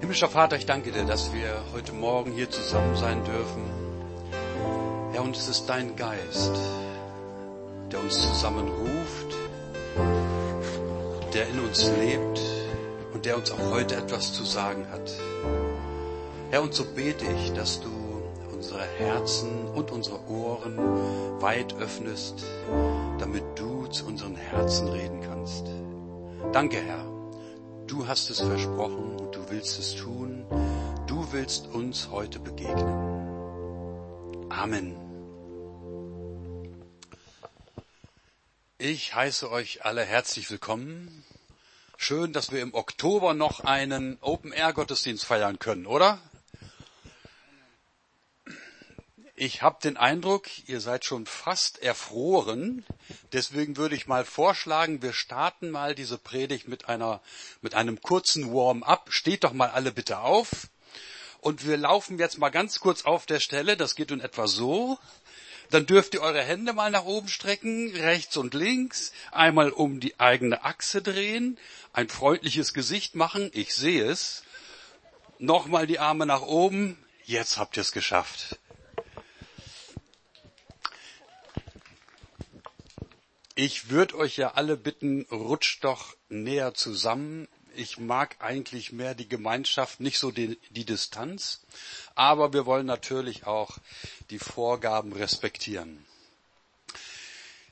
Himmlischer Vater, ich danke dir, dass wir heute Morgen hier zusammen sein dürfen. Herr, und es ist dein Geist, der uns zusammenruft, der in uns lebt und der uns auch heute etwas zu sagen hat. Herr, und so bete ich, dass du unsere Herzen und unsere Ohren weit öffnest, damit du zu unseren Herzen reden kannst. Danke, Herr. Du hast es versprochen du willst es tun. Du willst uns heute begegnen. Amen. Ich heiße euch alle herzlich willkommen. Schön, dass wir im Oktober noch einen Open-Air-Gottesdienst feiern können, oder? Ich habe den Eindruck, ihr seid schon fast erfroren. Deswegen würde ich mal vorschlagen, wir starten mal diese Predigt mit einer, mit einem kurzen Warm-up. Steht doch mal alle bitte auf. Und wir laufen jetzt mal ganz kurz auf der Stelle. Das geht in etwa so. Dann dürft ihr eure Hände mal nach oben strecken, rechts und links, einmal um die eigene Achse drehen, ein freundliches Gesicht machen. Ich sehe es. Nochmal die Arme nach oben. Jetzt habt ihr es geschafft. Ich würde euch ja alle bitten, rutscht doch näher zusammen. Ich mag eigentlich mehr die Gemeinschaft, nicht so die, die, Distanz. Aber wir wollen natürlich auch die Vorgaben respektieren.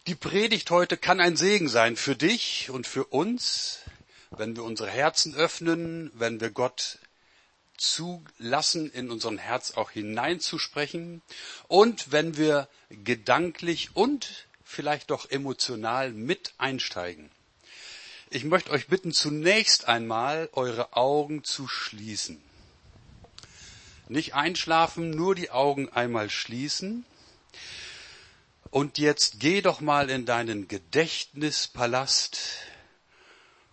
Die Predigt heute kann ein Segen sein für dich und für uns, wenn wir unsere Herzen öffnen, wenn wir Gott zulassen, in unseren Herz auch hineinzusprechen und wenn wir gedanklich und vielleicht doch emotional mit einsteigen. Ich möchte euch bitten, zunächst einmal eure Augen zu schließen. Nicht einschlafen, nur die Augen einmal schließen. Und jetzt geh doch mal in deinen Gedächtnispalast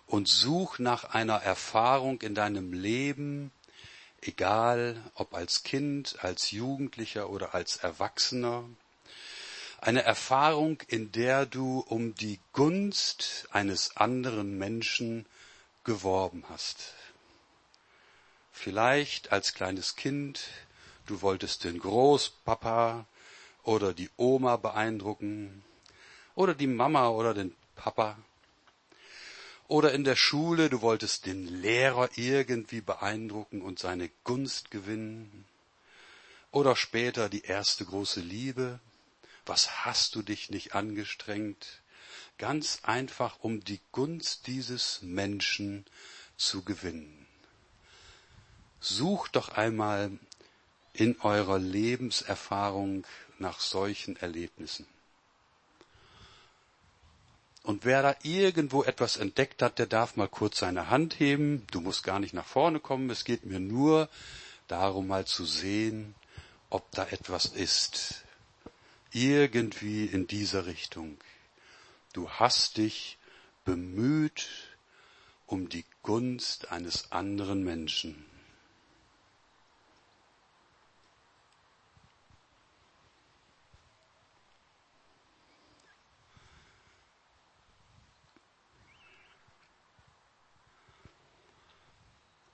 und such nach einer Erfahrung in deinem Leben, egal ob als Kind, als Jugendlicher oder als Erwachsener, eine Erfahrung, in der du um die Gunst eines anderen Menschen geworben hast. Vielleicht als kleines Kind, du wolltest den Großpapa oder die Oma beeindrucken oder die Mama oder den Papa. Oder in der Schule, du wolltest den Lehrer irgendwie beeindrucken und seine Gunst gewinnen. Oder später die erste große Liebe, was hast du dich nicht angestrengt? Ganz einfach, um die Gunst dieses Menschen zu gewinnen. Sucht doch einmal in eurer Lebenserfahrung nach solchen Erlebnissen. Und wer da irgendwo etwas entdeckt hat, der darf mal kurz seine Hand heben. Du musst gar nicht nach vorne kommen. Es geht mir nur darum, mal zu sehen, ob da etwas ist, irgendwie in dieser Richtung. Du hast dich bemüht um die Gunst eines anderen Menschen.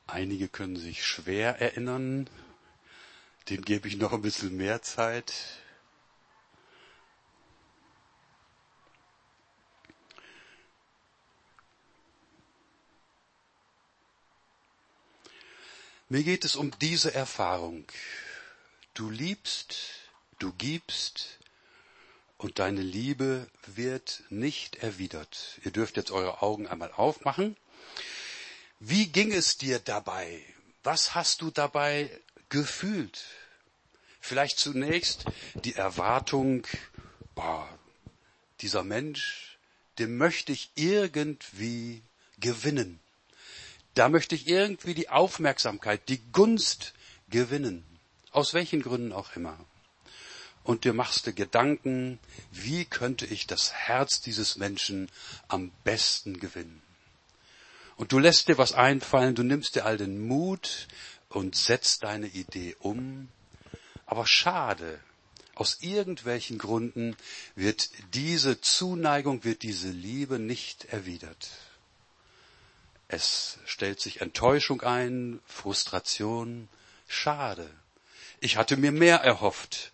Einige können sich schwer erinnern, den gebe ich noch ein bisschen mehr Zeit. Mir geht es um diese Erfahrung. Du liebst, du gibst und deine Liebe wird nicht erwidert. Ihr dürft jetzt eure Augen einmal aufmachen. Wie ging es dir dabei? Was hast du dabei gefühlt? Vielleicht zunächst die Erwartung, boah, dieser Mensch, dem möchte ich irgendwie gewinnen. Da möchte ich irgendwie die Aufmerksamkeit, die Gunst gewinnen. Aus welchen Gründen auch immer. Und dir machst du Gedanken, wie könnte ich das Herz dieses Menschen am besten gewinnen. Und du lässt dir was einfallen, du nimmst dir all den Mut und setzt deine Idee um. Aber schade, aus irgendwelchen Gründen wird diese Zuneigung, wird diese Liebe nicht erwidert. Es stellt sich Enttäuschung ein, Frustration, schade. Ich hatte mir mehr erhofft,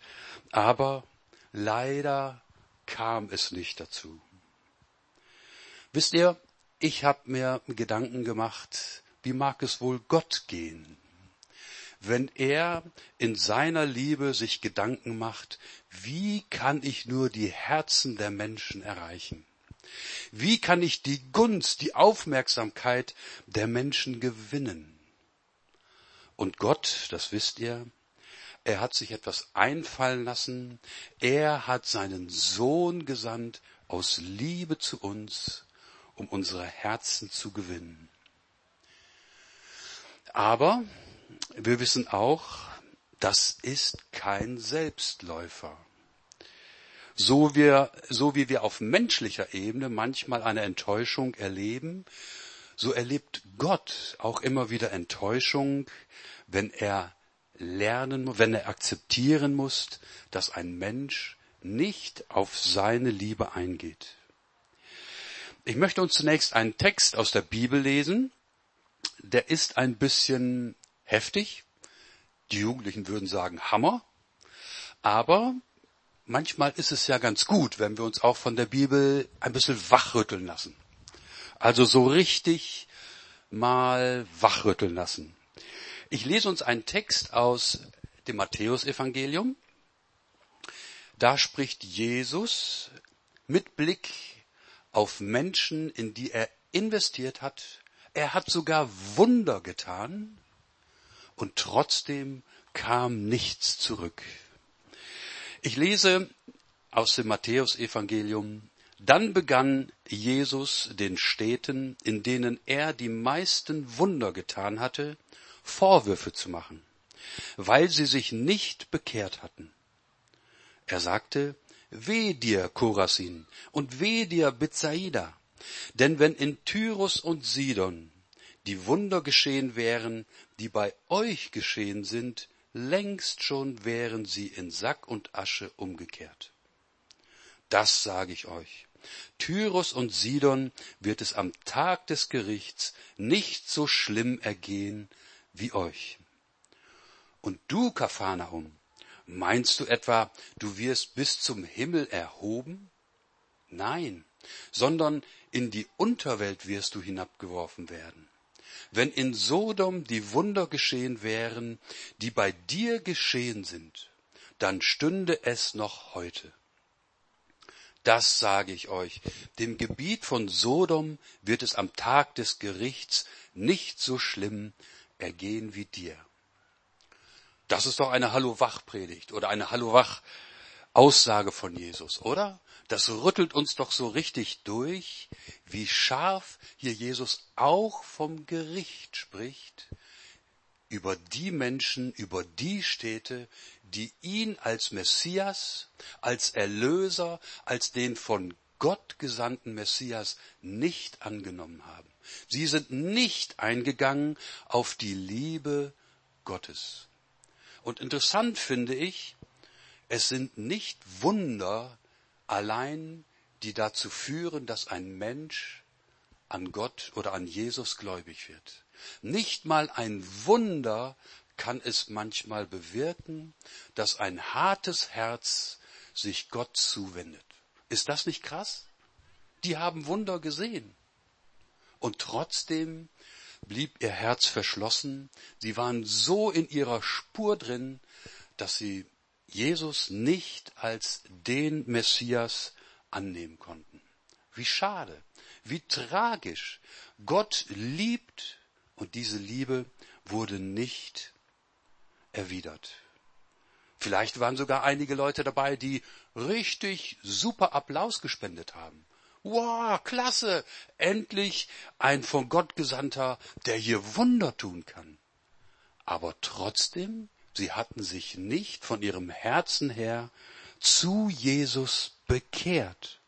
aber leider kam es nicht dazu. Wisst ihr, ich habe mir Gedanken gemacht, wie mag es wohl Gott gehen, wenn er in seiner Liebe sich Gedanken macht, wie kann ich nur die Herzen der Menschen erreichen? Wie kann ich die Gunst, die Aufmerksamkeit der Menschen gewinnen? Und Gott, das wisst ihr, er hat sich etwas einfallen lassen. Er hat seinen Sohn gesandt aus Liebe zu uns, um unsere Herzen zu gewinnen. Aber wir wissen auch, das ist kein Selbstläufer. So, wir, so wie wir auf menschlicher Ebene manchmal eine Enttäuschung erleben, so erlebt Gott auch immer wieder Enttäuschung, wenn er lernen, wenn er akzeptieren muss, dass ein Mensch nicht auf seine Liebe eingeht. Ich möchte uns zunächst einen Text aus der Bibel lesen. Der ist ein bisschen heftig. Die Jugendlichen würden sagen Hammer. Aber manchmal ist es ja ganz gut, wenn wir uns auch von der Bibel ein bisschen wachrütteln lassen. Also so richtig mal wachrütteln lassen. Ich lese uns einen Text aus dem Matthäusevangelium. Da spricht Jesus mit Blick auf Menschen, in die er investiert hat. Er hat sogar Wunder getan und trotzdem kam nichts zurück. Ich lese aus dem Matthäusevangelium. Dann begann Jesus den Städten, in denen er die meisten Wunder getan hatte, Vorwürfe zu machen, weil sie sich nicht bekehrt hatten. Er sagte, Weh dir, Korasin, und weh dir, Bethsaida, denn wenn in Tyrus und Sidon die Wunder geschehen wären, die bei euch geschehen sind, längst schon wären sie in Sack und Asche umgekehrt. Das sage ich euch. Tyrus und Sidon wird es am Tag des Gerichts nicht so schlimm ergehen wie euch. Und du, Kapharnaum, meinst du etwa, du wirst bis zum Himmel erhoben? Nein, sondern in die Unterwelt wirst du hinabgeworfen werden. Wenn in Sodom die Wunder geschehen wären, die bei dir geschehen sind, dann stünde es noch heute. Das sage ich euch, dem Gebiet von Sodom wird es am Tag des Gerichts nicht so schlimm ergehen wie dir. Das ist doch eine Hallo-Wach-Predigt oder eine Hallo-Wach-Aussage von Jesus, oder? Das rüttelt uns doch so richtig durch, wie scharf hier Jesus auch vom Gericht spricht über die Menschen, über die Städte, die ihn als Messias, als Erlöser, als den von Gott gesandten Messias nicht angenommen haben. Sie sind nicht eingegangen auf die Liebe Gottes. Und interessant finde ich, es sind nicht Wunder allein, die dazu führen, dass ein Mensch an Gott oder an Jesus gläubig wird. Nicht mal ein Wunder kann es manchmal bewirken, dass ein hartes Herz sich Gott zuwendet. Ist das nicht krass? Die haben Wunder gesehen. Und trotzdem blieb ihr Herz verschlossen. Sie waren so in ihrer Spur drin, dass sie Jesus nicht als den Messias annehmen konnten. Wie schade, wie tragisch. Gott liebt und diese Liebe wurde nicht erwidert. Vielleicht waren sogar einige Leute dabei, die richtig super Applaus gespendet haben. Wow, klasse! Endlich ein von Gott Gesandter, der hier Wunder tun kann. Aber trotzdem, sie hatten sich nicht von ihrem Herzen her zu Jesus bekehrt.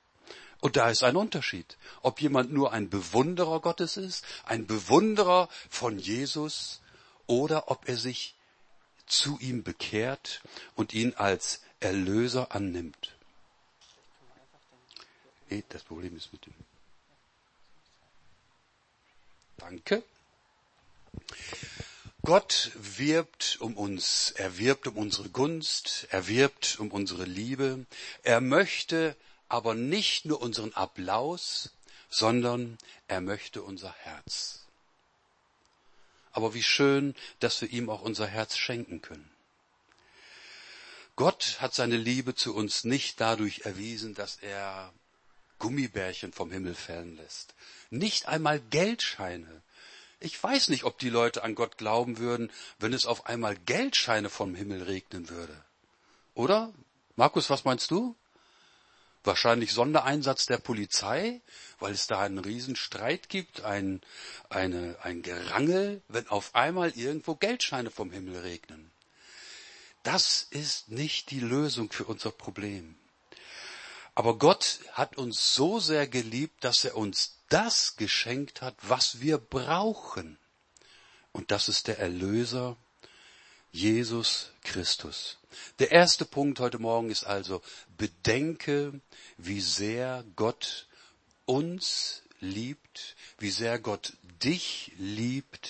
Und da ist ein Unterschied, ob jemand nur ein Bewunderer Gottes ist, ein Bewunderer von Jesus, oder ob er sich zu ihm bekehrt und ihn als Erlöser annimmt. Nee, das Problem ist mit dem. Danke. Gott wirbt um uns, er wirbt um unsere Gunst, er wirbt um unsere Liebe. Er möchte aber nicht nur unseren Applaus, sondern er möchte unser Herz. Aber wie schön, dass wir ihm auch unser Herz schenken können. Gott hat seine Liebe zu uns nicht dadurch erwiesen, dass er Gummibärchen vom Himmel fallen lässt. Nicht einmal Geldscheine. Ich weiß nicht, ob die Leute an Gott glauben würden, wenn es auf einmal Geldscheine vom Himmel regnen würde. Oder? Markus, was meinst du? Wahrscheinlich Sondereinsatz der Polizei, weil es da einen Riesenstreit gibt, ein, eine, ein Gerangel, wenn auf einmal irgendwo Geldscheine vom Himmel regnen. Das ist nicht die Lösung für unser Problem. Aber Gott hat uns so sehr geliebt, dass er uns das geschenkt hat, was wir brauchen. Und das ist der Erlöser, Jesus Christus. Der erste Punkt heute Morgen ist also, bedenke, wie sehr Gott uns liebt, wie sehr Gott dich liebt.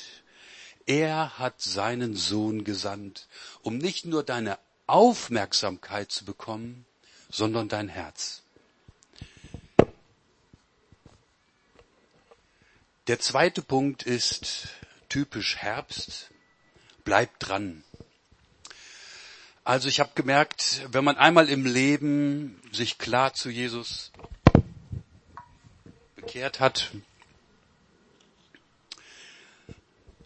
Er hat seinen Sohn gesandt, um nicht nur deine Aufmerksamkeit zu bekommen, sondern dein Herz. Der zweite Punkt ist typisch Herbst. Bleib dran. Also ich habe gemerkt, wenn man einmal im Leben sich klar zu Jesus bekehrt hat,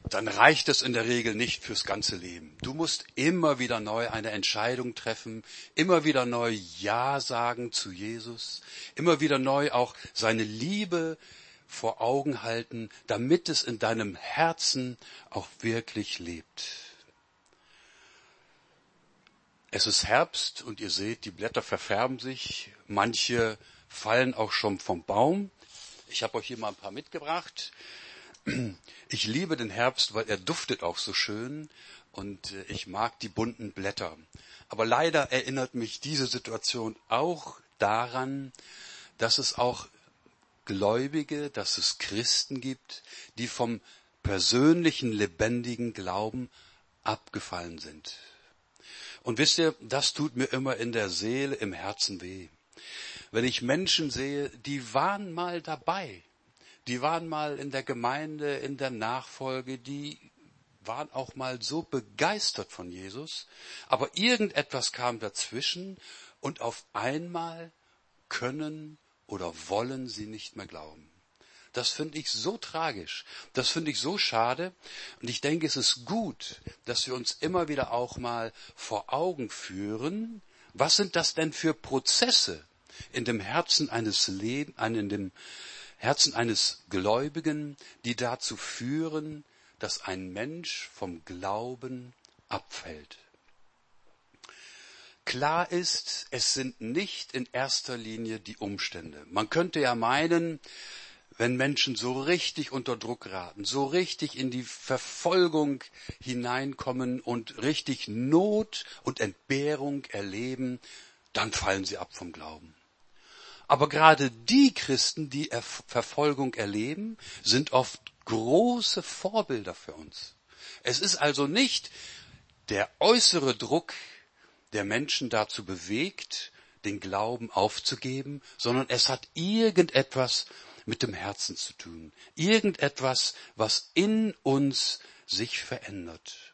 dann reicht es in der Regel nicht fürs ganze Leben. Du musst immer wieder neu eine Entscheidung treffen, immer wieder neu Ja sagen zu Jesus, immer wieder neu auch seine Liebe vor Augen halten, damit es in deinem Herzen auch wirklich lebt. Es ist Herbst und ihr seht, die Blätter verfärben sich. Manche fallen auch schon vom Baum. Ich habe euch hier mal ein paar mitgebracht. Ich liebe den Herbst, weil er duftet auch so schön und äh, ich mag die bunten Blätter. Aber leider erinnert mich diese Situation auch daran, dass es auch Gläubige, dass es Christen gibt, die vom persönlichen lebendigen Glauben abgefallen sind. Und wisst ihr, das tut mir immer in der Seele, im Herzen weh. Wenn ich Menschen sehe, die waren mal dabei, die waren mal in der Gemeinde, in der Nachfolge, die waren auch mal so begeistert von Jesus, aber irgendetwas kam dazwischen und auf einmal können oder wollen sie nicht mehr glauben. Das finde ich so tragisch. Das finde ich so schade. Und ich denke, es ist gut, dass wir uns immer wieder auch mal vor Augen führen, was sind das denn für Prozesse in dem Herzen eines Lebens, in dem Herzen eines Gläubigen, die dazu führen, dass ein Mensch vom Glauben abfällt. Klar ist, es sind nicht in erster Linie die Umstände. Man könnte ja meinen, wenn Menschen so richtig unter Druck geraten, so richtig in die Verfolgung hineinkommen und richtig Not und Entbehrung erleben, dann fallen sie ab vom Glauben. Aber gerade die Christen, die Verfolgung erleben, sind oft große Vorbilder für uns. Es ist also nicht der äußere Druck, der Menschen dazu bewegt, den Glauben aufzugeben, sondern es hat irgendetwas mit dem Herzen zu tun. Irgendetwas, was in uns sich verändert.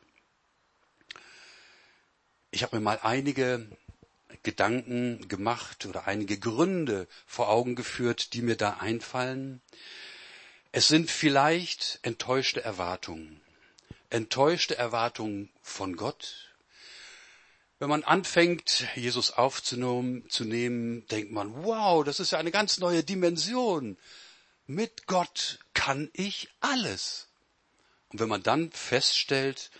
Ich habe mir mal einige Gedanken gemacht oder einige Gründe vor Augen geführt, die mir da einfallen. Es sind vielleicht enttäuschte Erwartungen. Enttäuschte Erwartungen von Gott. Wenn man anfängt, Jesus aufzunehmen, zu nehmen, denkt man, wow, das ist ja eine ganz neue Dimension mit Gott kann ich alles. Und wenn man dann feststellt,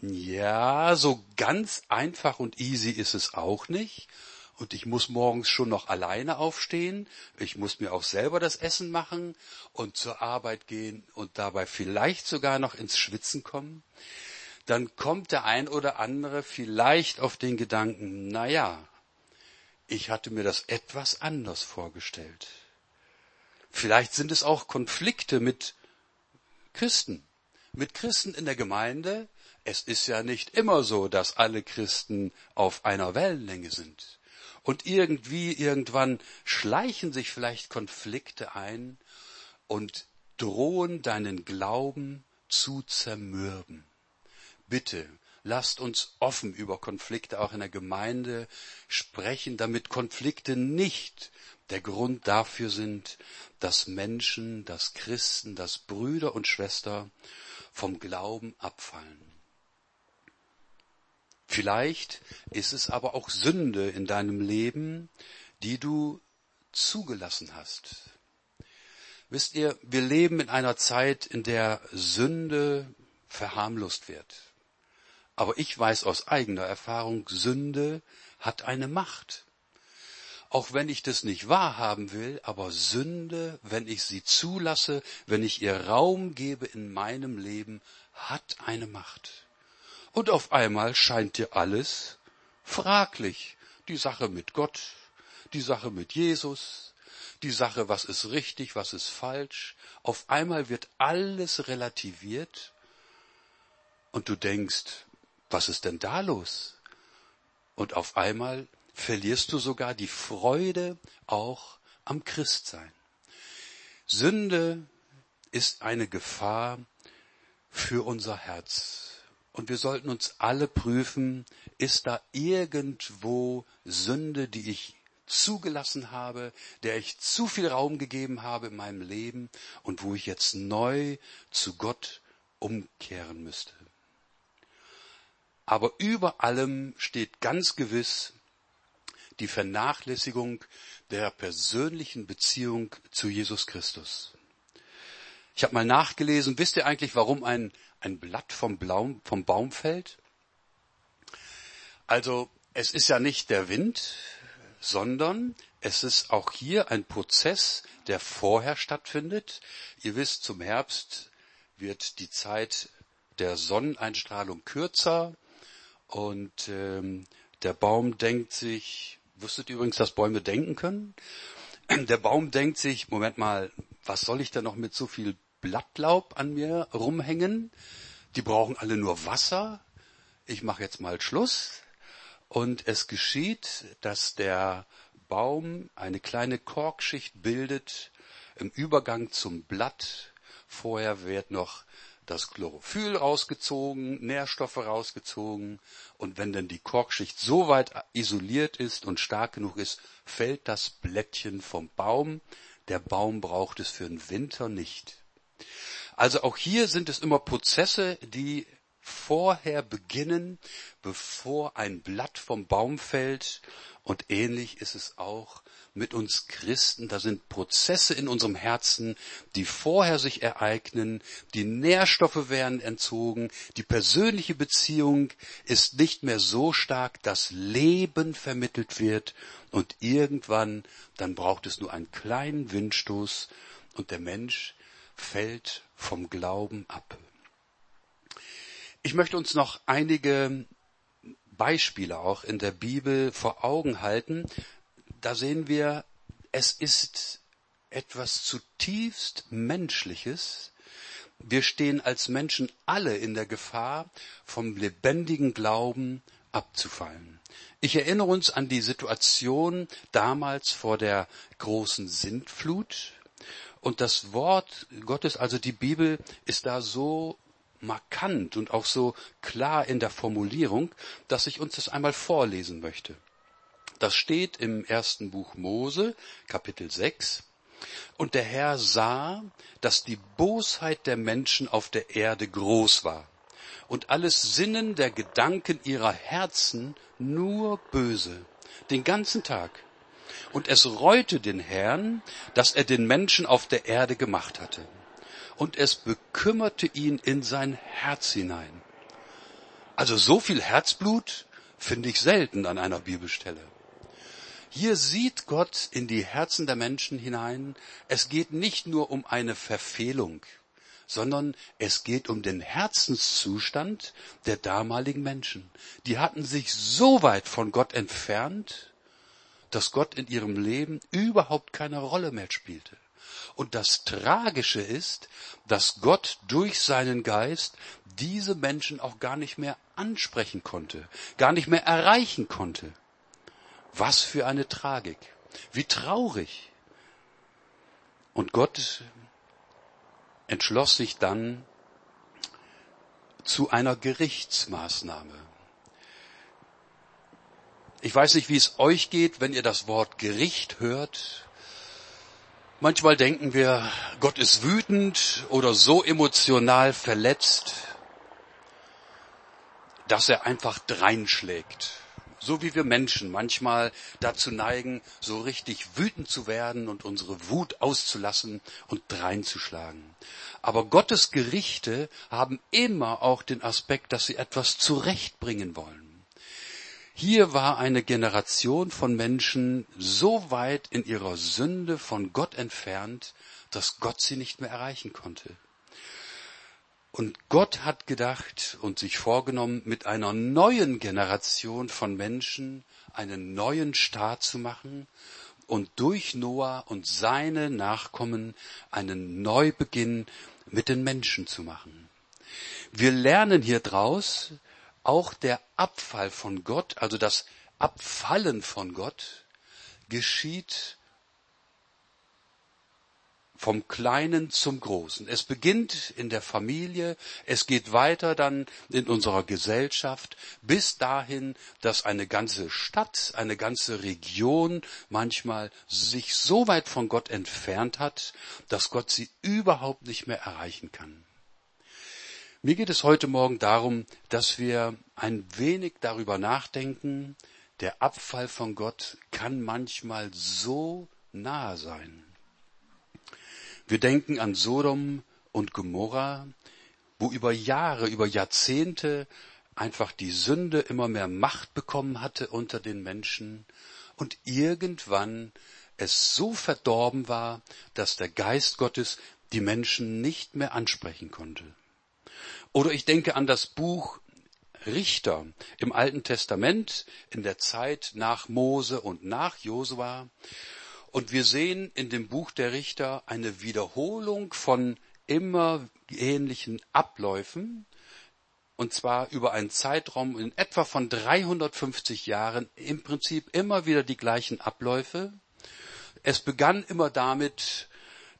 ja, so ganz einfach und easy ist es auch nicht. Und ich muss morgens schon noch alleine aufstehen. Ich muss mir auch selber das Essen machen und zur Arbeit gehen und dabei vielleicht sogar noch ins Schwitzen kommen. Dann kommt der ein oder andere vielleicht auf den Gedanken, na ja, ich hatte mir das etwas anders vorgestellt. Vielleicht sind es auch Konflikte mit Christen. Mit Christen in der Gemeinde. Es ist ja nicht immer so, dass alle Christen auf einer Wellenlänge sind. Und irgendwie, irgendwann schleichen sich vielleicht Konflikte ein und drohen deinen Glauben zu zermürben. Bitte, lasst uns offen über Konflikte auch in der Gemeinde sprechen, damit Konflikte nicht der Grund dafür sind, dass Menschen, dass Christen, dass Brüder und Schwestern vom Glauben abfallen. Vielleicht ist es aber auch Sünde in deinem Leben, die du zugelassen hast. Wisst ihr, wir leben in einer Zeit, in der Sünde verharmlost wird. Aber ich weiß aus eigener Erfahrung, Sünde hat eine Macht. Auch wenn ich das nicht wahrhaben will, aber Sünde, wenn ich sie zulasse, wenn ich ihr Raum gebe in meinem Leben, hat eine Macht. Und auf einmal scheint dir alles fraglich. Die Sache mit Gott, die Sache mit Jesus, die Sache, was ist richtig, was ist falsch. Auf einmal wird alles relativiert und du denkst, was ist denn da los? Und auf einmal verlierst du sogar die Freude auch am Christsein. Sünde ist eine Gefahr für unser Herz. Und wir sollten uns alle prüfen, ist da irgendwo Sünde, die ich zugelassen habe, der ich zu viel Raum gegeben habe in meinem Leben und wo ich jetzt neu zu Gott umkehren müsste. Aber über allem steht ganz gewiss die Vernachlässigung der persönlichen Beziehung zu Jesus Christus. Ich habe mal nachgelesen, wisst ihr eigentlich, warum ein, ein Blatt vom, Blaum, vom Baum fällt? Also es ist ja nicht der Wind, sondern es ist auch hier ein Prozess, der vorher stattfindet. Ihr wisst, zum Herbst wird die Zeit der Sonneneinstrahlung kürzer und ähm, der Baum denkt sich, Wusstet ihr übrigens, dass Bäume denken können? Der Baum denkt sich, Moment mal, was soll ich denn noch mit so viel Blattlaub an mir rumhängen? Die brauchen alle nur Wasser. Ich mache jetzt mal Schluss. Und es geschieht, dass der Baum eine kleine Korkschicht bildet im Übergang zum Blatt. Vorher wird noch das Chlorophyll rausgezogen, Nährstoffe rausgezogen und wenn dann die Korkschicht so weit isoliert ist und stark genug ist, fällt das Blättchen vom Baum. Der Baum braucht es für den Winter nicht. Also auch hier sind es immer Prozesse, die vorher beginnen, bevor ein Blatt vom Baum fällt. Und ähnlich ist es auch mit uns Christen. Da sind Prozesse in unserem Herzen, die vorher sich ereignen. Die Nährstoffe werden entzogen. Die persönliche Beziehung ist nicht mehr so stark, dass Leben vermittelt wird. Und irgendwann, dann braucht es nur einen kleinen Windstoß und der Mensch fällt vom Glauben ab. Ich möchte uns noch einige Beispiele auch in der Bibel vor Augen halten, da sehen wir, es ist etwas zutiefst Menschliches. Wir stehen als Menschen alle in der Gefahr, vom lebendigen Glauben abzufallen. Ich erinnere uns an die Situation damals vor der großen Sintflut. Und das Wort Gottes, also die Bibel, ist da so markant und auch so klar in der Formulierung, dass ich uns das einmal vorlesen möchte. Das steht im ersten Buch Mose, Kapitel 6. Und der Herr sah, dass die Bosheit der Menschen auf der Erde groß war und alles Sinnen der Gedanken ihrer Herzen nur böse, den ganzen Tag. Und es reute den Herrn, dass er den Menschen auf der Erde gemacht hatte. Und es bekümmerte ihn in sein Herz hinein. Also so viel Herzblut finde ich selten an einer Bibelstelle. Hier sieht Gott in die Herzen der Menschen hinein. Es geht nicht nur um eine Verfehlung, sondern es geht um den Herzenszustand der damaligen Menschen. Die hatten sich so weit von Gott entfernt, dass Gott in ihrem Leben überhaupt keine Rolle mehr spielte. Und das Tragische ist, dass Gott durch seinen Geist diese Menschen auch gar nicht mehr ansprechen konnte, gar nicht mehr erreichen konnte. Was für eine Tragik. Wie traurig. Und Gott entschloss sich dann zu einer Gerichtsmaßnahme. Ich weiß nicht, wie es euch geht, wenn ihr das Wort Gericht hört. Manchmal denken wir, Gott ist wütend oder so emotional verletzt, dass er einfach dreinschlägt. So wie wir Menschen manchmal dazu neigen, so richtig wütend zu werden und unsere Wut auszulassen und dreinzuschlagen. Aber Gottes Gerichte haben immer auch den Aspekt, dass sie etwas zurechtbringen wollen. Hier war eine Generation von Menschen so weit in ihrer Sünde von Gott entfernt, dass Gott sie nicht mehr erreichen konnte. Und Gott hat gedacht und sich vorgenommen, mit einer neuen Generation von Menschen einen neuen Staat zu machen und durch Noah und seine Nachkommen einen Neubeginn mit den Menschen zu machen. Wir lernen hier draus, auch der Abfall von Gott, also das Abfallen von Gott, geschieht vom Kleinen zum Großen. Es beginnt in der Familie, es geht weiter dann in unserer Gesellschaft, bis dahin, dass eine ganze Stadt, eine ganze Region manchmal sich so weit von Gott entfernt hat, dass Gott sie überhaupt nicht mehr erreichen kann. Mir geht es heute Morgen darum, dass wir ein wenig darüber nachdenken, der Abfall von Gott kann manchmal so nahe sein. Wir denken an Sodom und Gomorra, wo über Jahre, über Jahrzehnte einfach die Sünde immer mehr Macht bekommen hatte unter den Menschen und irgendwann es so verdorben war, dass der Geist Gottes die Menschen nicht mehr ansprechen konnte. Oder ich denke an das Buch Richter im Alten Testament in der Zeit nach Mose und nach Josua. Und wir sehen in dem Buch der Richter eine Wiederholung von immer ähnlichen Abläufen, und zwar über einen Zeitraum in etwa von 350 Jahren, im Prinzip immer wieder die gleichen Abläufe. Es begann immer damit,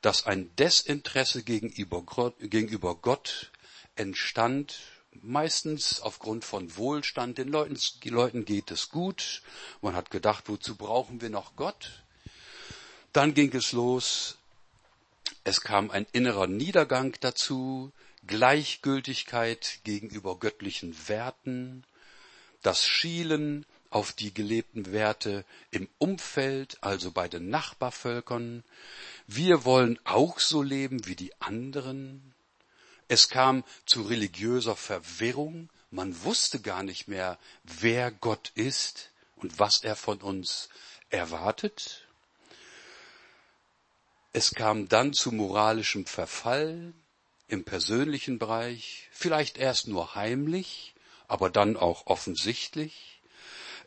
dass ein Desinteresse gegenüber Gott entstand meistens aufgrund von Wohlstand. Den Leuten, den Leuten geht es gut. Man hat gedacht, wozu brauchen wir noch Gott? Dann ging es los. Es kam ein innerer Niedergang dazu, Gleichgültigkeit gegenüber göttlichen Werten, das Schielen auf die gelebten Werte im Umfeld, also bei den Nachbarvölkern. Wir wollen auch so leben wie die anderen. Es kam zu religiöser Verwirrung. Man wusste gar nicht mehr, wer Gott ist und was er von uns erwartet. Es kam dann zu moralischem Verfall im persönlichen Bereich, vielleicht erst nur heimlich, aber dann auch offensichtlich.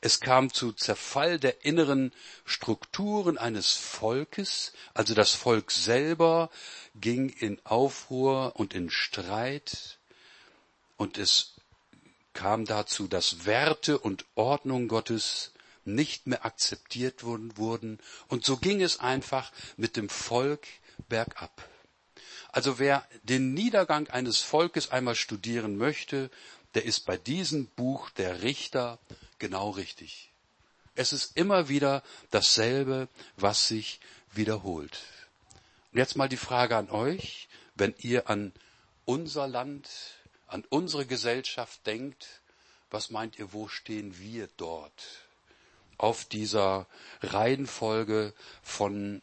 Es kam zu Zerfall der inneren Strukturen eines Volkes, also das Volk selber ging in Aufruhr und in Streit. Und es kam dazu, dass Werte und Ordnung Gottes nicht mehr akzeptiert wurden und so ging es einfach mit dem Volk bergab. Also wer den Niedergang eines Volkes einmal studieren möchte, der ist bei diesem Buch der Richter genau richtig. Es ist immer wieder dasselbe, was sich wiederholt. Und jetzt mal die Frage an euch, wenn ihr an unser Land, an unsere Gesellschaft denkt, was meint ihr, wo stehen wir dort? Auf dieser Reihenfolge von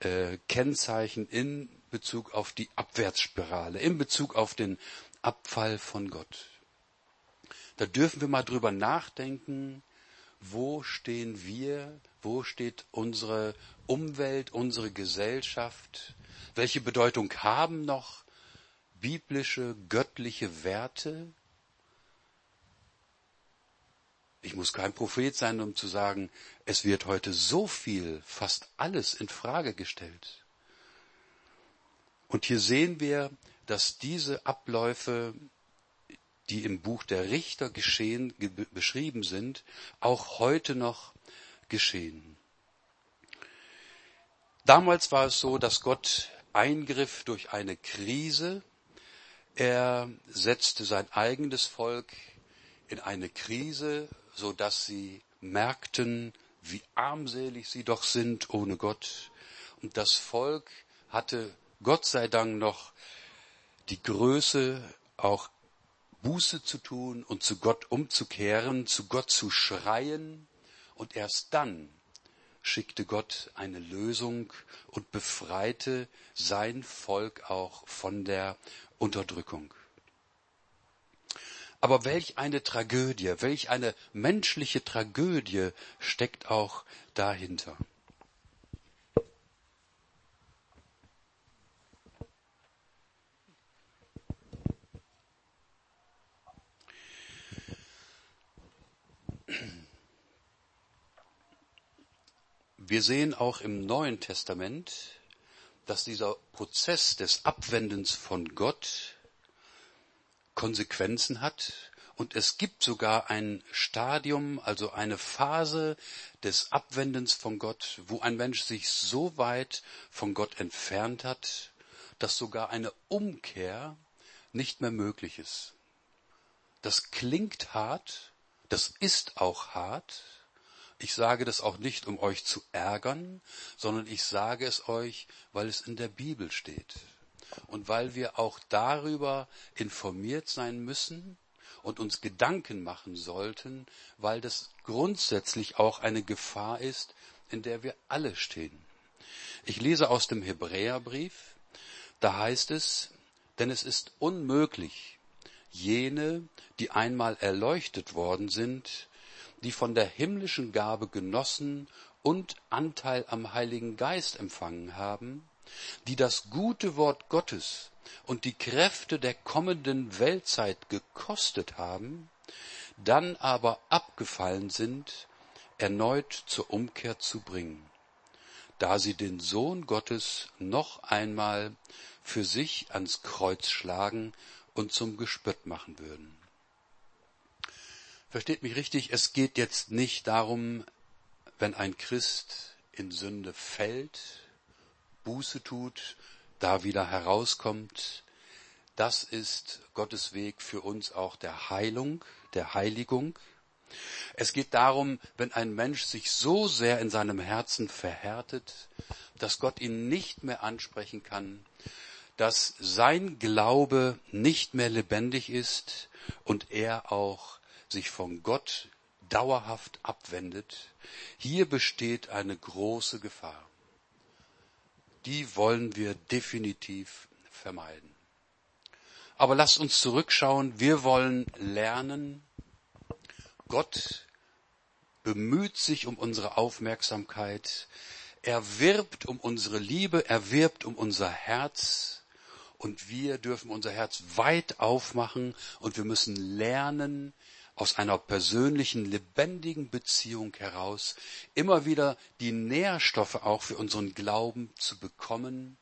äh, Kennzeichen in Bezug auf die Abwärtsspirale, in Bezug auf den Abfall von Gott. Da dürfen wir mal drüber nachdenken, wo stehen wir, wo steht unsere Umwelt, unsere Gesellschaft, welche Bedeutung haben noch biblische, göttliche Werte? Ich muss kein Prophet sein, um zu sagen, es wird heute so viel, fast alles in Frage gestellt. Und hier sehen wir, dass diese Abläufe, die im Buch der Richter geschehen, ge beschrieben sind, auch heute noch geschehen. Damals war es so, dass Gott eingriff durch eine Krise. Er setzte sein eigenes Volk in eine Krise, so dass sie merkten, wie armselig sie doch sind ohne Gott. Und das Volk hatte Gott sei Dank noch die Größe, auch Buße zu tun und zu Gott umzukehren, zu Gott zu schreien. Und erst dann schickte Gott eine Lösung und befreite sein Volk auch von der Unterdrückung. Aber welch eine Tragödie, welch eine menschliche Tragödie steckt auch dahinter. Wir sehen auch im Neuen Testament, dass dieser Prozess des Abwendens von Gott Konsequenzen hat und es gibt sogar ein Stadium, also eine Phase des Abwendens von Gott, wo ein Mensch sich so weit von Gott entfernt hat, dass sogar eine Umkehr nicht mehr möglich ist. Das klingt hart, das ist auch hart. Ich sage das auch nicht, um euch zu ärgern, sondern ich sage es euch, weil es in der Bibel steht und weil wir auch darüber informiert sein müssen und uns Gedanken machen sollten, weil das grundsätzlich auch eine Gefahr ist, in der wir alle stehen. Ich lese aus dem Hebräerbrief, da heißt es, denn es ist unmöglich, jene, die einmal erleuchtet worden sind, die von der himmlischen Gabe genossen und Anteil am Heiligen Geist empfangen haben, die das gute Wort Gottes und die Kräfte der kommenden Weltzeit gekostet haben, dann aber abgefallen sind, erneut zur Umkehr zu bringen, da sie den Sohn Gottes noch einmal für sich ans Kreuz schlagen und zum Gespött machen würden. Versteht mich richtig, es geht jetzt nicht darum, wenn ein Christ in Sünde fällt, Buße tut, da wieder herauskommt. Das ist Gottes Weg für uns auch der Heilung, der Heiligung. Es geht darum, wenn ein Mensch sich so sehr in seinem Herzen verhärtet, dass Gott ihn nicht mehr ansprechen kann, dass sein Glaube nicht mehr lebendig ist und er auch sich von Gott dauerhaft abwendet. Hier besteht eine große Gefahr die wollen wir definitiv vermeiden. Aber lasst uns zurückschauen. Wir wollen lernen. Gott bemüht sich um unsere Aufmerksamkeit. Er wirbt um unsere Liebe. Er wirbt um unser Herz. Und wir dürfen unser Herz weit aufmachen und wir müssen lernen, aus einer persönlichen, lebendigen Beziehung heraus immer wieder die Nährstoffe auch für unseren Glauben zu bekommen,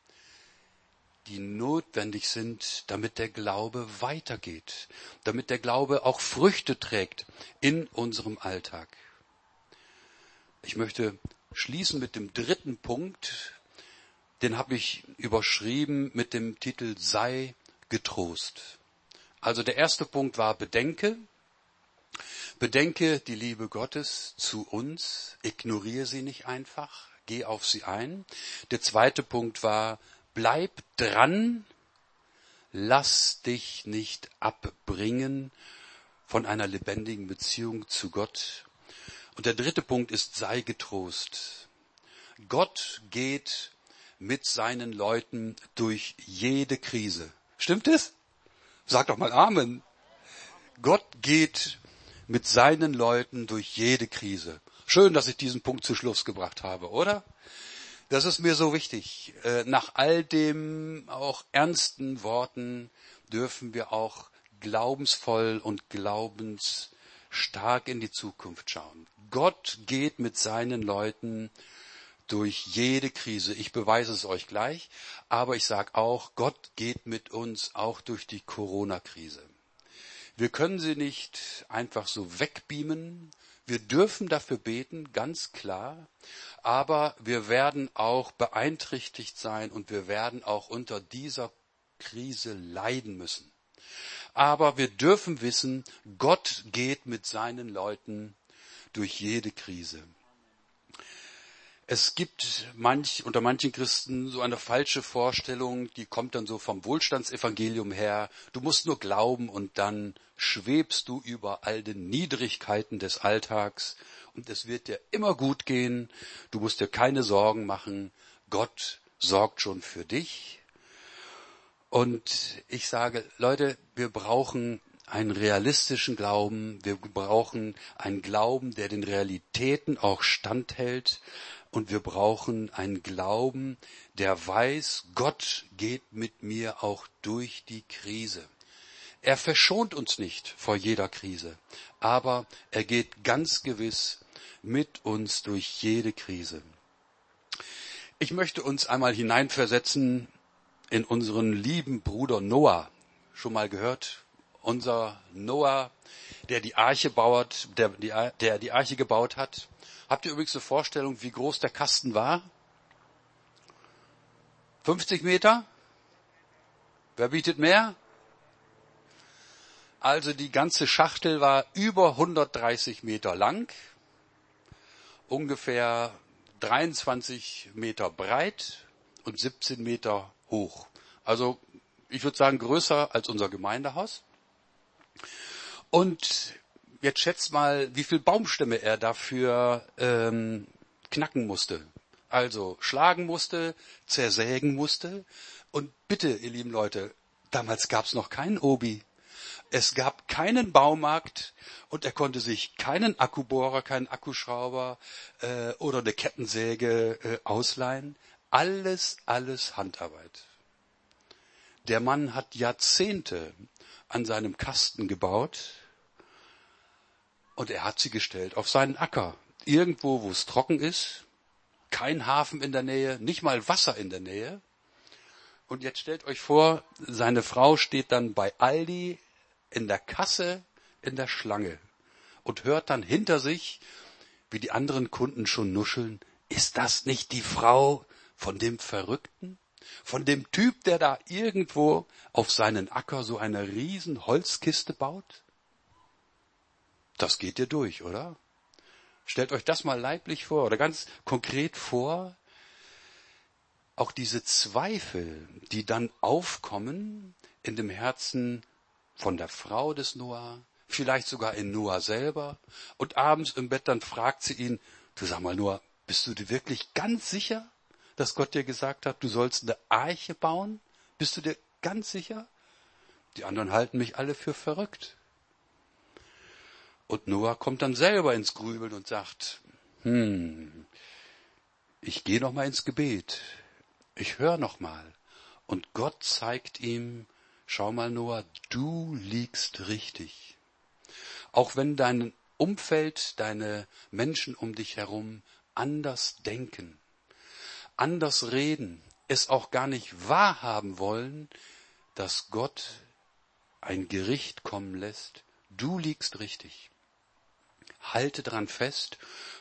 die notwendig sind, damit der Glaube weitergeht, damit der Glaube auch Früchte trägt in unserem Alltag. Ich möchte schließen mit dem dritten Punkt, den habe ich überschrieben mit dem Titel Sei getrost. Also der erste Punkt war Bedenke, Bedenke die Liebe Gottes zu uns, ignoriere sie nicht einfach, geh auf sie ein. Der zweite Punkt war, bleib dran, lass dich nicht abbringen von einer lebendigen Beziehung zu Gott. Und der dritte Punkt ist, sei getrost. Gott geht mit seinen Leuten durch jede Krise. Stimmt es? Sag doch mal Amen. Gott geht mit seinen Leuten durch jede Krise. Schön, dass ich diesen Punkt zu Schluss gebracht habe, oder? Das ist mir so wichtig. Äh, nach all dem auch ernsten Worten dürfen wir auch glaubensvoll und glaubensstark in die Zukunft schauen. Gott geht mit seinen Leuten durch jede Krise. Ich beweise es euch gleich, aber ich sage auch, Gott geht mit uns auch durch die Corona-Krise. Wir können sie nicht einfach so wegbeamen. Wir dürfen dafür beten, ganz klar. Aber wir werden auch beeinträchtigt sein und wir werden auch unter dieser Krise leiden müssen. Aber wir dürfen wissen, Gott geht mit seinen Leuten durch jede Krise. Es gibt manch, unter manchen Christen so eine falsche Vorstellung, die kommt dann so vom Wohlstandsevangelium her. Du musst nur glauben und dann schwebst du über all den Niedrigkeiten des Alltags und es wird dir immer gut gehen. Du musst dir keine Sorgen machen. Gott sorgt schon für dich. Und ich sage, Leute, wir brauchen einen realistischen Glauben. Wir brauchen einen Glauben, der den Realitäten auch standhält. Und wir brauchen einen Glauben, der weiß, Gott geht mit mir auch durch die Krise. Er verschont uns nicht vor jeder Krise, aber er geht ganz gewiss mit uns durch jede Krise. Ich möchte uns einmal hineinversetzen in unseren lieben Bruder Noah. Schon mal gehört? Unser Noah, der die Arche baut, der der die Arche gebaut hat. Habt ihr übrigens eine Vorstellung, wie groß der Kasten war? 50 Meter? Wer bietet mehr? Also die ganze Schachtel war über 130 Meter lang, ungefähr 23 Meter breit und 17 Meter hoch. Also ich würde sagen größer als unser Gemeindehaus. Und jetzt schätzt mal, wie viel Baumstämme er dafür ähm, knacken musste. Also schlagen musste, zersägen musste. Und bitte, ihr lieben Leute, damals gab's noch keinen Obi. Es gab keinen Baumarkt und er konnte sich keinen Akkubohrer, keinen Akkuschrauber äh, oder eine Kettensäge äh, ausleihen. Alles, alles Handarbeit. Der Mann hat Jahrzehnte an seinem Kasten gebaut und er hat sie gestellt auf seinen Acker. Irgendwo, wo es trocken ist, kein Hafen in der Nähe, nicht mal Wasser in der Nähe. Und jetzt stellt euch vor, seine Frau steht dann bei Aldi in der Kasse in der Schlange und hört dann hinter sich, wie die anderen Kunden schon nuscheln, ist das nicht die Frau von dem Verrückten? Von dem Typ, der da irgendwo auf seinen Acker so eine riesen Holzkiste baut? Das geht dir durch, oder? Stellt euch das mal leiblich vor oder ganz konkret vor. Auch diese Zweifel, die dann aufkommen in dem Herzen von der Frau des Noah, vielleicht sogar in Noah selber. Und abends im Bett dann fragt sie ihn, du sag mal Noah, bist du dir wirklich ganz sicher, dass Gott dir gesagt hat, du sollst eine Arche bauen? Bist du dir ganz sicher? Die anderen halten mich alle für verrückt. Und Noah kommt dann selber ins Grübeln und sagt, hm, ich gehe noch mal ins Gebet. Ich höre noch mal. Und Gott zeigt ihm, schau mal Noah, du liegst richtig. Auch wenn dein Umfeld, deine Menschen um dich herum anders denken, anders reden, es auch gar nicht wahrhaben wollen, dass Gott ein Gericht kommen lässt, du liegst richtig halte dran fest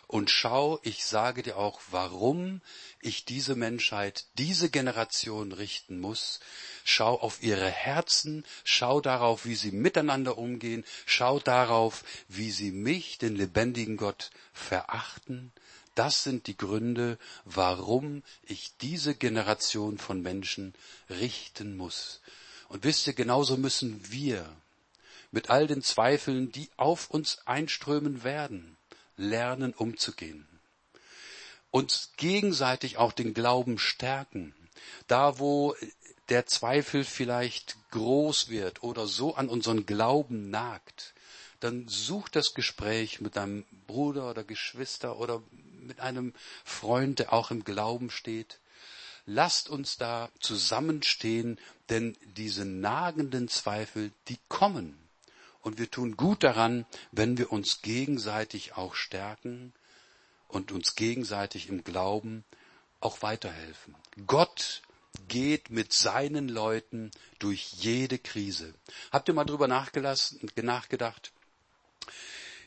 und schau, ich sage dir auch, warum ich diese Menschheit, diese Generation richten muss. Schau auf ihre Herzen, schau darauf, wie sie miteinander umgehen, schau darauf, wie sie mich, den lebendigen Gott, verachten. Das sind die Gründe, warum ich diese Generation von Menschen richten muss. Und wisst ihr, genauso müssen wir mit all den Zweifeln, die auf uns einströmen werden, lernen umzugehen. Uns gegenseitig auch den Glauben stärken. Da, wo der Zweifel vielleicht groß wird oder so an unseren Glauben nagt, dann such das Gespräch mit deinem Bruder oder Geschwister oder mit einem Freund, der auch im Glauben steht. Lasst uns da zusammenstehen, denn diese nagenden Zweifel, die kommen. Und wir tun gut daran, wenn wir uns gegenseitig auch stärken und uns gegenseitig im Glauben auch weiterhelfen. Gott geht mit seinen Leuten durch jede Krise. Habt ihr mal drüber nachgedacht,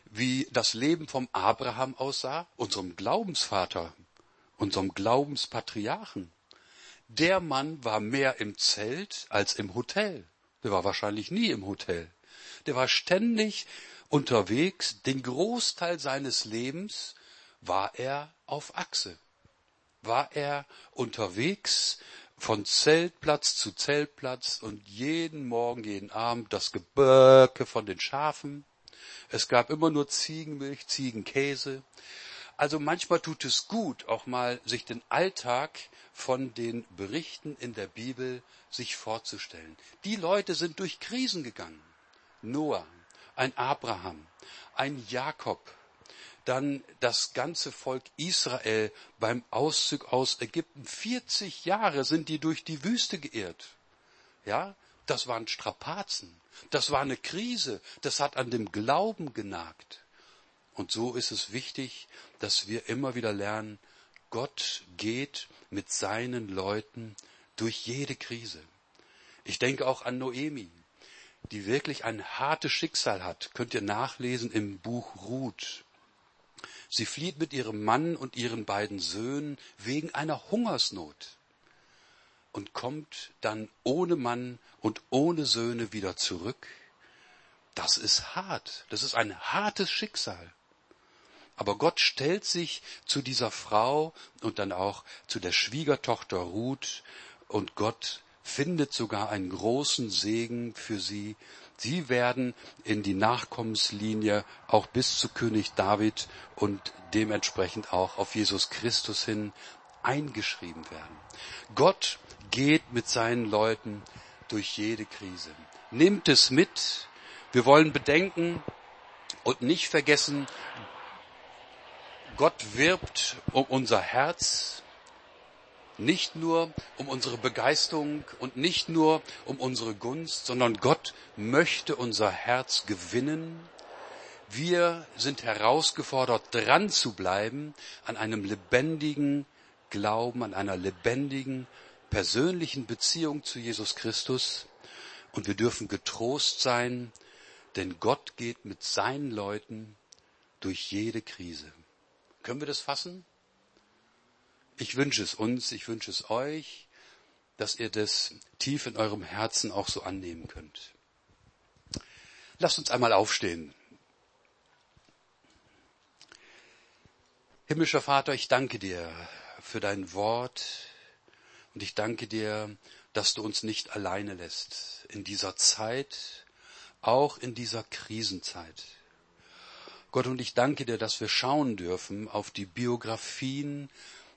wie das Leben vom Abraham aussah, unserem Glaubensvater, unserem Glaubenspatriarchen? Der Mann war mehr im Zelt als im Hotel. Der war wahrscheinlich nie im Hotel. Der war ständig unterwegs. Den Großteil seines Lebens war er auf Achse. War er unterwegs von Zeltplatz zu Zeltplatz und jeden Morgen, jeden Abend das Geböcke von den Schafen. Es gab immer nur Ziegenmilch, Ziegenkäse. Also manchmal tut es gut, auch mal sich den Alltag von den Berichten in der Bibel sich vorzustellen. Die Leute sind durch Krisen gegangen. Noah, ein Abraham, ein Jakob, dann das ganze Volk Israel beim Auszug aus Ägypten. 40 Jahre sind die durch die Wüste geirrt. Ja, das waren Strapazen. Das war eine Krise. Das hat an dem Glauben genagt. Und so ist es wichtig, dass wir immer wieder lernen, Gott geht mit seinen Leuten durch jede Krise. Ich denke auch an Noemi, die wirklich ein hartes Schicksal hat. Könnt ihr nachlesen im Buch Ruth. Sie flieht mit ihrem Mann und ihren beiden Söhnen wegen einer Hungersnot und kommt dann ohne Mann und ohne Söhne wieder zurück. Das ist hart. Das ist ein hartes Schicksal. Aber Gott stellt sich zu dieser Frau und dann auch zu der Schwiegertochter Ruth und Gott findet sogar einen großen Segen für sie, Sie werden in die Nachkommenslinie auch bis zu König David und dementsprechend auch auf Jesus Christus hin eingeschrieben werden. Gott geht mit seinen Leuten durch jede Krise. Nimmt es mit. Wir wollen bedenken und nicht vergessen, Gott wirbt um unser Herz, nicht nur um unsere Begeisterung und nicht nur um unsere Gunst, sondern Gott möchte unser Herz gewinnen. Wir sind herausgefordert, dran zu bleiben an einem lebendigen Glauben, an einer lebendigen persönlichen Beziehung zu Jesus Christus. Und wir dürfen getrost sein, denn Gott geht mit seinen Leuten durch jede Krise. Können wir das fassen? Ich wünsche es uns, ich wünsche es euch, dass ihr das tief in eurem Herzen auch so annehmen könnt. Lasst uns einmal aufstehen. Himmlischer Vater, ich danke dir für dein Wort und ich danke dir, dass du uns nicht alleine lässt in dieser Zeit, auch in dieser Krisenzeit. Gott, und ich danke dir, dass wir schauen dürfen auf die Biografien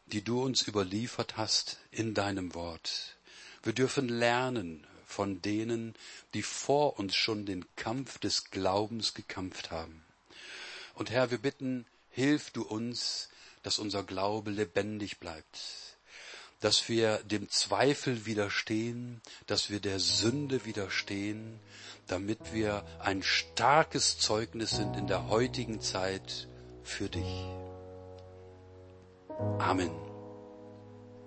die du uns überliefert hast in deinem Wort. Wir dürfen lernen von denen, die vor uns schon den Kampf des Glaubens gekämpft haben. Und Herr, wir bitten, hilf du uns, dass unser Glaube lebendig bleibt, dass wir dem Zweifel widerstehen, dass wir der Sünde widerstehen, damit wir ein starkes Zeugnis sind in der heutigen Zeit für dich. Amen.